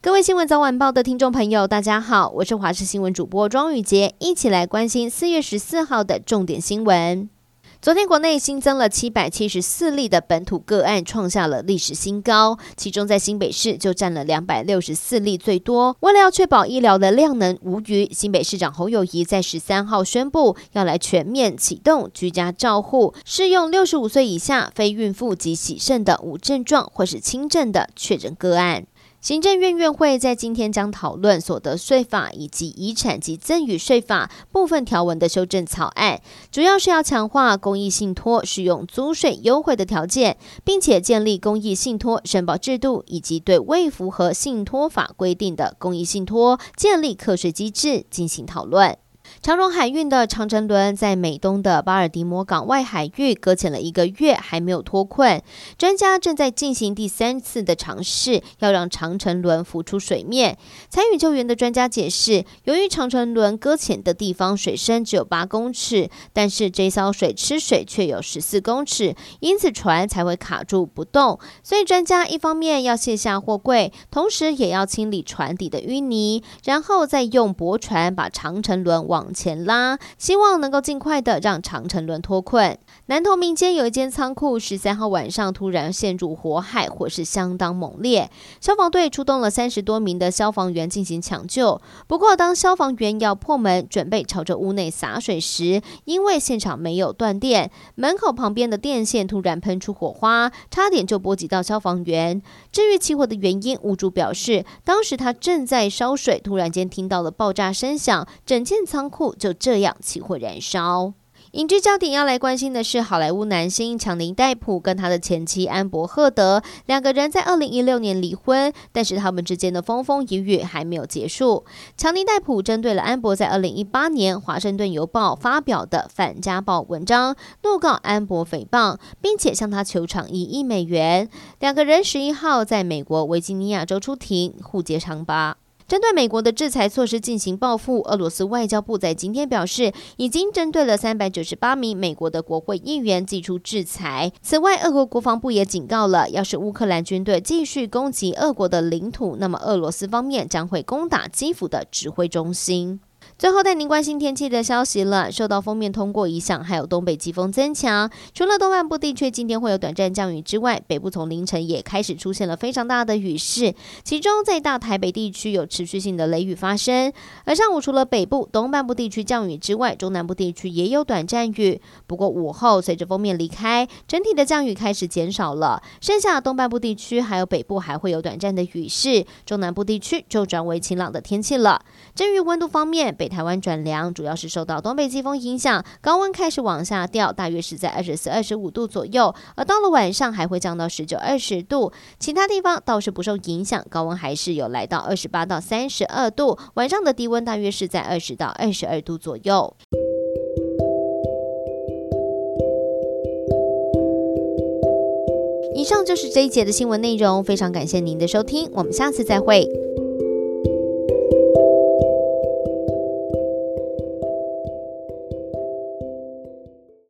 各位新闻早晚报的听众朋友，大家好，我是华视新闻主播庄宇杰，一起来关心四月十四号的重点新闻。昨天国内新增了七百七十四例的本土个案，创下了历史新高。其中在新北市就占了两百六十四例最多。为了要确保医疗的量能无虞，新北市长侯友谊在十三号宣布要来全面启动居家照护，适用六十五岁以下非孕妇及洗肾的无症状或是轻症的确诊个案。行政院院会在今天将讨论所得税法以及遗产及赠与税法部分条文的修正草案，主要是要强化公益信托适用租税优惠的条件，并且建立公益信托申报制度，以及对未符合信托法规定的公益信托建立课税机制进行讨论。长荣海运的长城轮在美东的巴尔的摩港外海域搁浅了一个月，还没有脱困。专家正在进行第三次的尝试，要让长城轮浮出水面。参与救援的专家解释，由于长城轮搁浅的地方水深只有八公尺，但是这艘水吃水却有十四公尺，因此船才会卡住不动。所以专家一方面要卸下货柜，同时也要清理船底的淤泥，然后再用驳船把长城轮往往前拉，希望能够尽快的让长程轮脱困。南投民间有一间仓库，十三号晚上突然陷入火海，火势相当猛烈。消防队出动了三十多名的消防员进行抢救。不过，当消防员要破门准备朝着屋内洒水时，因为现场没有断电，门口旁边的电线突然喷出火花，差点就波及到消防员。至于起火的原因，屋主表示，当时他正在烧水，突然间听到了爆炸声响，整间仓。库就这样起火燃烧。影剧焦点要来关心的是，好莱坞男星强尼戴普跟他的前妻安博赫德两个人在二零一六年离婚，但是他们之间的风风雨雨还没有结束。强尼戴普针对了安博在二零一八年《华盛顿邮报》发表的反家暴文章，怒告安博诽谤，并且向他求偿一亿美元。两个人十一号在美国维吉尼亚州出庭，互揭长疤。针对美国的制裁措施进行报复，俄罗斯外交部在今天表示，已经针对了三百九十八名美国的国会议员祭出制裁。此外，俄国国防部也警告了，要是乌克兰军队继续攻击俄国的领土，那么俄罗斯方面将会攻打基辅的指挥中心。最后带您关心天气的消息了。受到锋面通过影响，还有东北季风增强，除了东半部地区今天会有短暂降雨之外，北部从凌晨也开始出现了非常大的雨势。其中在大台北地区有持续性的雷雨发生。而上午除了北部、东半部地区降雨之外，中南部地区也有短暂雨。不过午后随着锋面离开，整体的降雨开始减少了。剩下东半部地区还有北部还会有短暂的雨势，中南部地区就转为晴朗的天气了。至于温度方面，北台湾转凉，主要是受到东北季风影响，高温开始往下掉，大约是在二十四、二十五度左右。而到了晚上还会降到十九、二十度，其他地方倒是不受影响，高温还是有来到二十八到三十二度。晚上的低温大约是在二十到二十二度左右。以上就是这一节的新闻内容，非常感谢您的收听，我们下次再会。